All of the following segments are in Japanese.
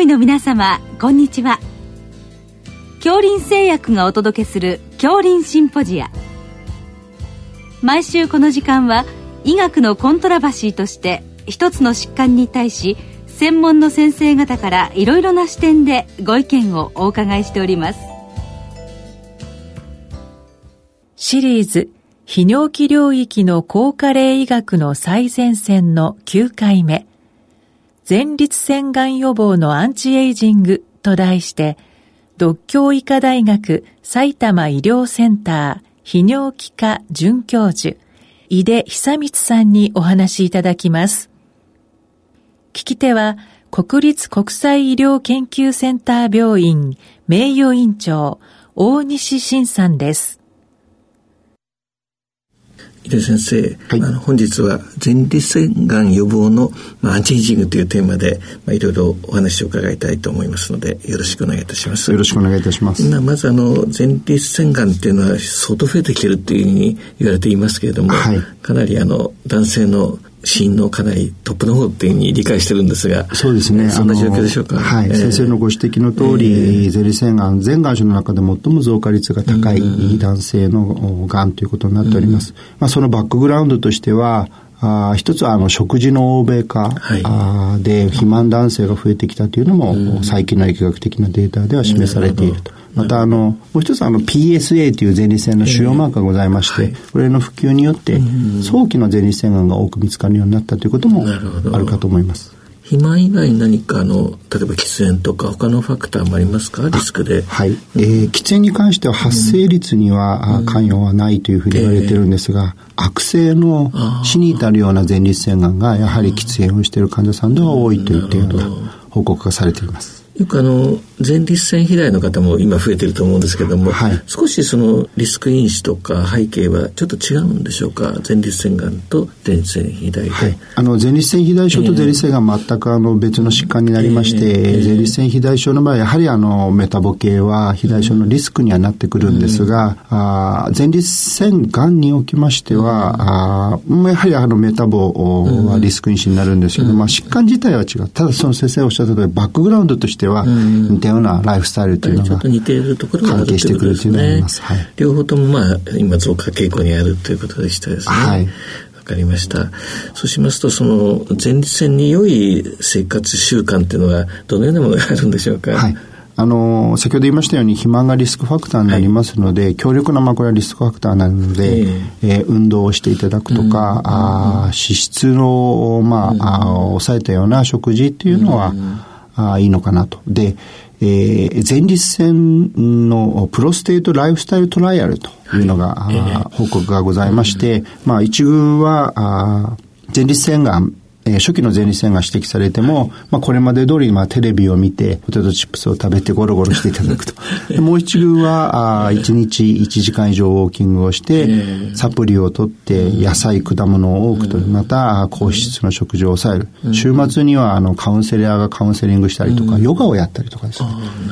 医の皆様こんにちは。恐林製薬がお届けする恐林シンポジア。毎週この時間は医学のコントラバシーとして一つの疾患に対し専門の先生方からいろいろな視点でご意見をお伺いしております。シリーズ泌尿器領域の高加齢医学の最前線の9回目。前立腺がん予防のアンチエイジングと題して、独協医科大学埼玉医療センター泌尿器科准教授、井出久光さんにお話しいただきます。聞き手は、国立国際医療研究センター病院名誉院長、大西晋さんです。井出先生、はい、あの本日は前立腺がん予防の、まあ、アンチエイジングというテーマで、まあ、いろいろお話を伺いたいと思いますのでよろしくお願いいたします。よろしくお願いいたします。まずあの前立腺がんっていうのは相当増えてきてるっていうふうに言われていますけれども、はい、かなりあの男性の死因のかなりトップの方っていうふうに理解してるんですが、そうですね。そんな状況でしょうか？はい、えー、先生のご指摘の通り、えー、ゼリ腺がん、全がん種の中で最も増加率が高い男性のがんということになっております。まあ、そのバックグラウンドとしては、あ一つはあの食事の欧米化、はい、あで肥満男性が増えてきたというのも、最近の疫学的なデータでは示されていると。またあの、もう一つあの PSA という前立腺の腫瘍マーカーがございまして、これの普及によって、早期の前立腺がんが多く見つかるようになったということもあるかと思います。肥満以外に何かあの例えば喫煙とか他のファクターもありますか？リスクで。はい、えー、喫煙に関しては発生率には、うん、関与はないというふうに言われてるんですが、えー、悪性の死に至るような前立腺がんがやはり喫煙をしている患者さんでは多いという点が報告がされていますよくあの前立腺肥大の方も今増えてると思うんですけども、はい、少しそのリスク因子とか背景はちょっと違うんでしょうか？前立腺がんと前立腺肥大で、はい、あの前立腺肥大症と前立腺がん全くあの別の疾患になりまして、えー、前立腺肥大症の場合やはりあのメタボ系は肥大症のリスクにはなってくるんですが、うん、あ前立腺がんにおきましては、うん、あやはりあのメタボはリスク因子になるんですけど、うん、まあ、疾患自体は違う。ただその先生おっしゃった通りバックグラウンドとしては似たようなライフスタイルというのが関係してくるというのがあります。はい、両方ともまあ今増加傾向にあるということでしたですね。はいわかりました。そうしますと、その前立腺に良い生活習慣っていうのはどのようなものがあるんでしょうか？はい。あの、先ほど言いましたように肥満がリスクファクターになりますので、はい、強力なまあこれはリスクファクターなので、えー、えー、運動をしていただくとか、うん、あ脂質の、まあ、うん、あ抑えたような食事っていうのは、うんあいいのかなと。で、えー、前立腺のプロステートライフスタイルトライアルというのが、はい、報告がございまして、まあ一群はあ前立腺がんえー、初期の前立腺が指摘されても、まあ、これまで通り、まあ、テレビを見て、ポテトチップスを食べてゴロゴロしていただくと。もう一群は、あ1日1時間以上ウォーキングをして、サプリを取って、野菜、果物を多くとり、また、高脂質の食事を抑える。週末には、あの、カウンセラーがカウンセリングしたりとか、ヨガをやったりとかですね。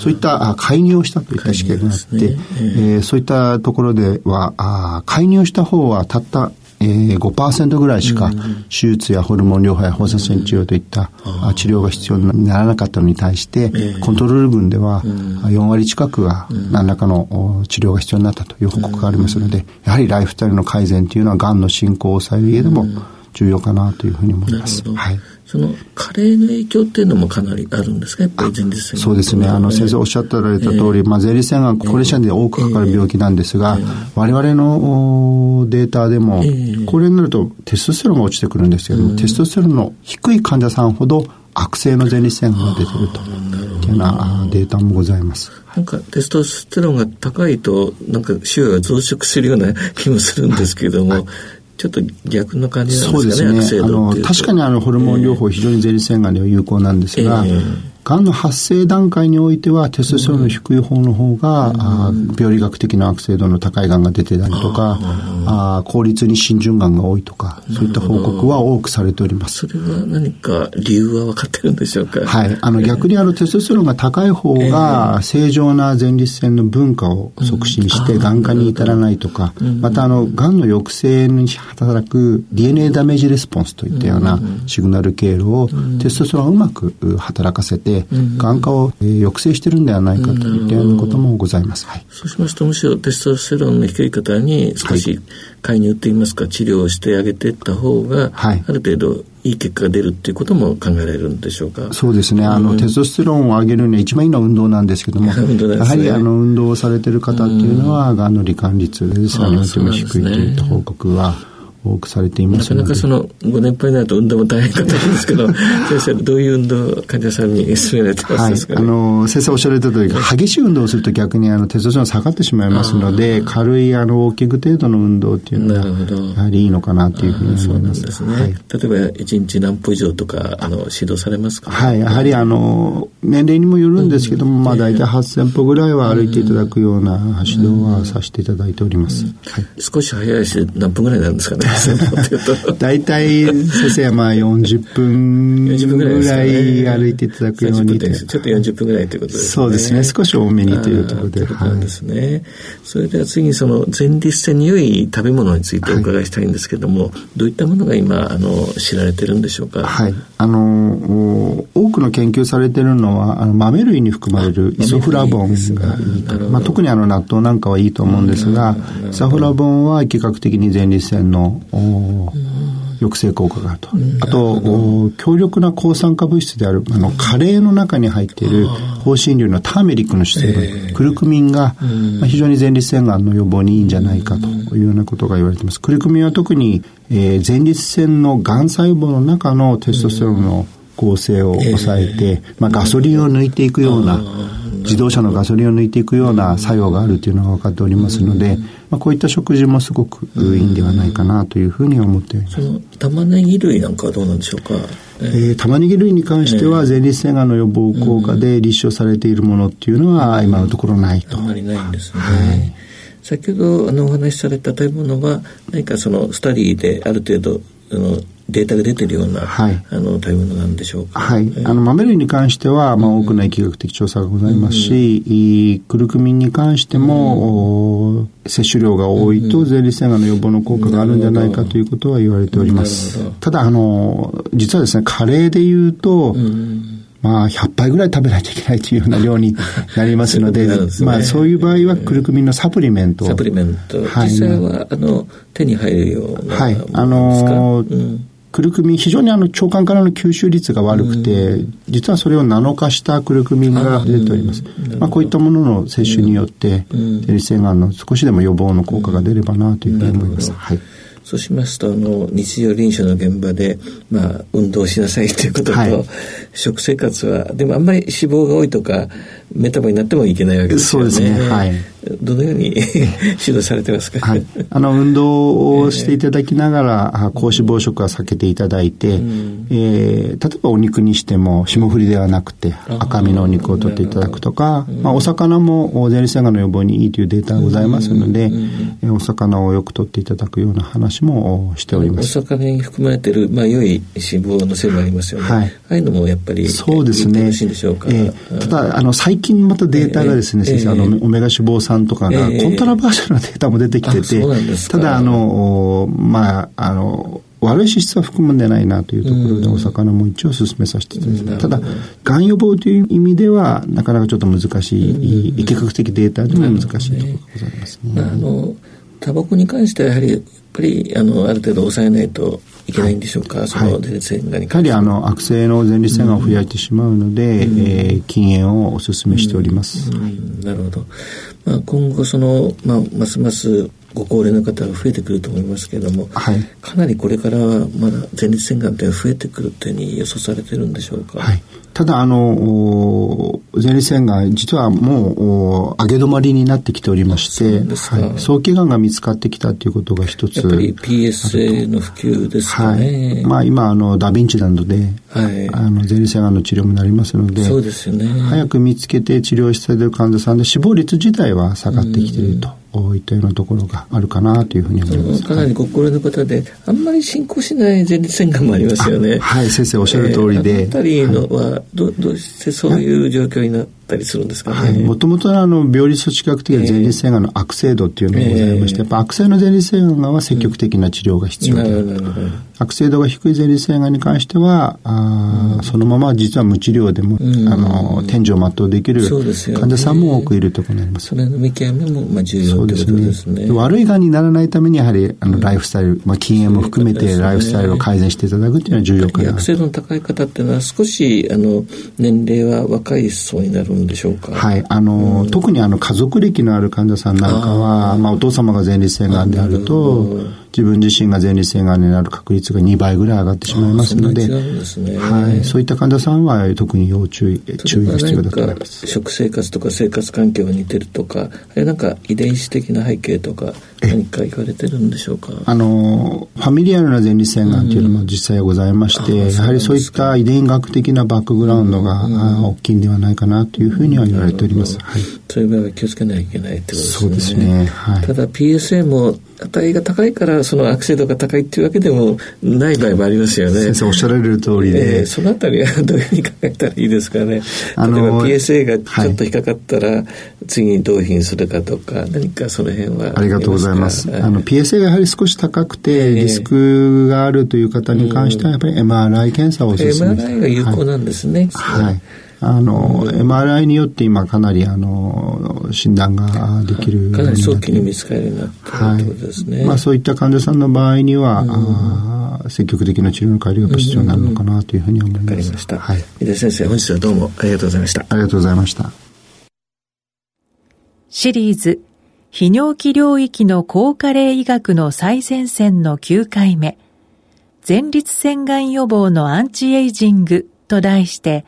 そういった介入をしたといった試験があって、えー、そういったところでは、あ介入した方はたったえー、5%ぐらいしか手術やホルモン療法や放射線治療といった治療が必要にならなかったのに対して、コントロール群では4割近くが何らかの治療が必要になったという報告がありますので、やはりライフスタイルの改善というのはがんの進行を抑える上でも重要かなというふうに思います。はいその加齢の影響っていうのもかなりあるんですか？やっぱり前立腺そうですね。あの先生おっしゃってられた通り、えー、まあ、前立腺が高齢者で多くかかる病気なんですが、えー、我々のデータでも、えー、高齢になるとテストステロンが落ちてくるんですけども、テストステロンの低い患者さんほど悪性の前立腺が出てるというようなデータもございます。なんかテストステロンが高いとなんか腫瘍が増殖するような気もするんですけども、はいちょっと逆の感じなんですかね。そうですね。あの、確かにあの、ホルモン療法非常に前立腺がんでは有効なんですが、えーがんの発生段階においてはテストステロンの低い方の方が、うん、病理学的な悪性度の高いがんが出てたりとか、あ効率に浸潤がんが多いとか、そういった報告は多くされております。それは何か理由は分かってるんでしょうか？はい。あの逆にあのテストステロンが高い方が正常な前立腺の分化を促進してがん。化に至らないとか、またあのがんの抑制に働く DNA ダメージレスポンスといったようなシグナル経路をテストステロンをうまく働かせてで、眼科を、えー、抑制してるんではないかといったようなこともございます。はい、そうしますと、むしろテストステロンの低い方に少し介入といいますか、治療をしてあげていった方が、はい、ある程度いい結果が出るっていうことも考えられるんでしょうか？そうですね。あの、うん、テストステロンを上げるには一番いいのは運動なんですけども、ね、やはりあの、運動をされてる方っていうのは、がん。の罹患率ですが、に低いといった報告は、多くされていますなかなかそのご年配になると運動も大変かと思うんですけど 先生どういう運動患者さんに勧められてますか、ね、はい、あの先生おっしゃられた通り激しい運動をすると逆にあのテストステロン下がってしまいますので軽いあのウォーキング程度の運動っていうのはやはりいいのかなというふうに思います。ですね、はい、例えば一日何歩以上とかあの指導されますか、はい。やはりあの年齢にもよるんですけども、うん、まあ大体8000歩ぐらいは歩いていただくような指導はさせていただいております、うん。はい、少し早いし何分ぐらいなんですかね？大体先生はまあ40分ぐらい歩いていただくように。ちょっと40分ぐらいということですね。そうですね。少し多めにというところで。はいですね。それでは次にその前立腺に良い食べ物についてお伺いしたいんですけども、はい、どういったものが今あの知られてるんでしょうか？はい。あの多くの研究されてるのはあの豆類に含まれるイソフラボンがまあ、特にあの納豆なんかはいいと思うん。ですがイソフラボンは疫学的に前立腺の抑制効果があると。あと、強力な抗酸化物質である、あの、カレーの中に入っている香辛料のターメリックの主成分、クルクミンが、まあ、非常に前立腺がんの予防にいいんじゃないかというようなことが言われています。クルクミンは特に、えー、前立腺のがん細胞の中のテストステロンの構成を抑えて、まあ、ガソリンを抜いていくような、自動車のガソリンを抜いていくような作用があるというのが分かっておりますので、まあ、こういった食事もすごくいいんではないかなというふうに思っております。玉ねぎ類なんかはどうなんでしょうか？えー、玉ねぎ類に関しては前立腺がんの予防効果で立証されているものっていうのは今のところないと。あまりないんですね。はい先ほどあのお話しされた食べ物は何かそのスタディである程度あのデータが出てるような、はい、あの食べ物なんでしょうか。はい。あの豆類に関しては、まあ、多くの疫学的調査がございますし、うん、クルクミンに関しても、うん、摂取量が多いと前立腺がんの予防の効果があるんじゃないかということは言われております。ただ、あの、実はですね、カレーで言うと、うんまあ、100杯ぐらい食べないといけないというような量になりますので、でね、まあ、そういう場合は、クルクミンのサプリメントサプリメント。はい、実際は、あの、手に入るようなはい。あのーうんクルクミン、非常にあの腸管からの吸収率が悪くて、実はそれをナノ化したクルクミンが出ております。まあ、こういったものの摂取によって、前立腺がんの少しでも予防の効果が出ればなというふうに思います。はい。そうしますと、あの、日常臨床の現場で、まあ、運動しなさいということと、はい、食生活は、でもあんまり脂肪が多いとか、メタボになってもいけないわけですよね。そうですね。はい。どのように 指導されてますか、はい、あの運動をしていただきながら、高脂肪食は避けていただいて、うん、えー、例えばお肉にしても霜降りではなくて赤身のお肉を取っていただくとか、まあ、お魚も前立腺がんの予防にいいというデータがございますので、うん、お魚をよく取っていただくような話もしております。お魚に含まれている、まあ、良い脂肪の成分ありますよね。はい、ああいうのもやっぱりそうですね。しいんでしょうか？えー、ただあの最近またデータがですね、えー、先生、あのオメガ脂肪酸とかがコントラバーシャルなデータも出てきてて、ただあの、まあ、あの、悪い脂質は含むんでないなというところで、お魚も一応進めさせていただきます。ただ、がん予防という意味では、なかなかちょっと難しい、疫学的データでも難しいところがございますね。あの、タバコに関してはやはり、やっぱり、あの、ある程度抑えないといけないんでしょうか、はい、その前立腺がやはり、あの、悪性の前立腺がんを増やしてしまうので、うん、えー、禁煙をお勧めしております。うんうん、なるほど。まあ、今後その、まあ、ますますご高齢の方が増えてくると思いますけれども、はい、かなりこれからはまだ前立腺がんって増えてくるというふうに予想されてるんでしょうか？はい、ただあの前立腺がん実はもう上げ止まりになってきておりましてはい、早期がんが見つかってきたということが一つやっぱり PSA の普及ですかね。はい、まあ今あのダヴィンチなどで、はい、あの前立腺がんの治療もなりますのでそうですよね。早く見つけて治療している患者さんで死亡率自体は下がってきていると。こういったようなところがあるかなというふうに思います。かなりご高齢の方で、あんまり進行しない前立腺がんもありますよね。はい、先生おっしゃる通りで。えー、あたりのは、どどうしてそういう状況になったりするんですかね。はい。もともとあの、病理組織学的な前立腺がんの悪性度っていうのがございまして、やっぱ悪性の前立腺がんは積極的な治療が必要である。悪性度が低い前立腺がんに関しては、あそのまま実は無治療でも、あの、天井を全うできる患者さんも多くいるところになります。それの見極めも、まあ、重要ということですね。悪いがんにならないために、やはり、あの、ライフスタイル、まあ、禁煙も含めて、ライフスタイルを改善していただくっていうのは重要かな。悪性度の高い方っていうのは、少し、あの、年齢は若い層になるんでしょうか？はい。あの、特にあの、家族歴のある患者さんなんかは、まあ、お父様が前立腺がんであると、自分自身が前立腺がんになる確率が2倍ぐらい上がってしまいますので、そね、はい、そういった患者さんは特に要注意、注意が必要だと。思います。食生活とか生活環境が似てるとか、あれなんか遺伝子的な背景とか、何か言われてるんでしょうか？あの、ファミリアルな前立腺がんというのも実際はございまして、うん、やはりそういった遺伝学的なバックグラウンドが、うん、大きいんではないかなというふうには言われております。はい、そういう場合は気をつけないといけないってことですね。そうですね。はい、ただ PSA も値が高いからその悪性度が高いっていうわけでもない場合もありますよね。先生おっしゃられる通りで。えー、そのあたりはどういうふうに考えたらいいですかね。あの例えば PSA がちょっと引っかかったら、次にどういうふうにするかとか、何かその辺はありがとうございます。あの PSA がやはり少し高くてリスクがあるという方に関してはやっぱり MRI 検査をお勧めします。MRI が有効なんですね。はい、はいあの、MRI によって今かなりあの、診断ができるかなり早期に見つかるようになったということですね。はい、まあそういった患者さんの場合には、うん、積極的な治療の帰りが必要になるのかなというふうに思います。わ、かりました。はい。井出先生、本日はどうもありがとうございました。ありがとうございました。シリーズ、泌尿器領域の高加齢医学の最前線の9回目、前立腺がん予防のアンチエイジングと題して、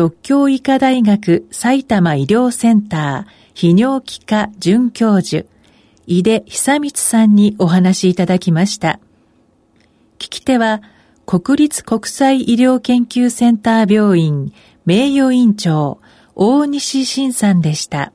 独協医科大学埼玉医療センター泌尿器科准教授、井出久光さんにお話いただきました。聞き手は、国立国際医療研究センター病院名誉院長、大西晋さんでした。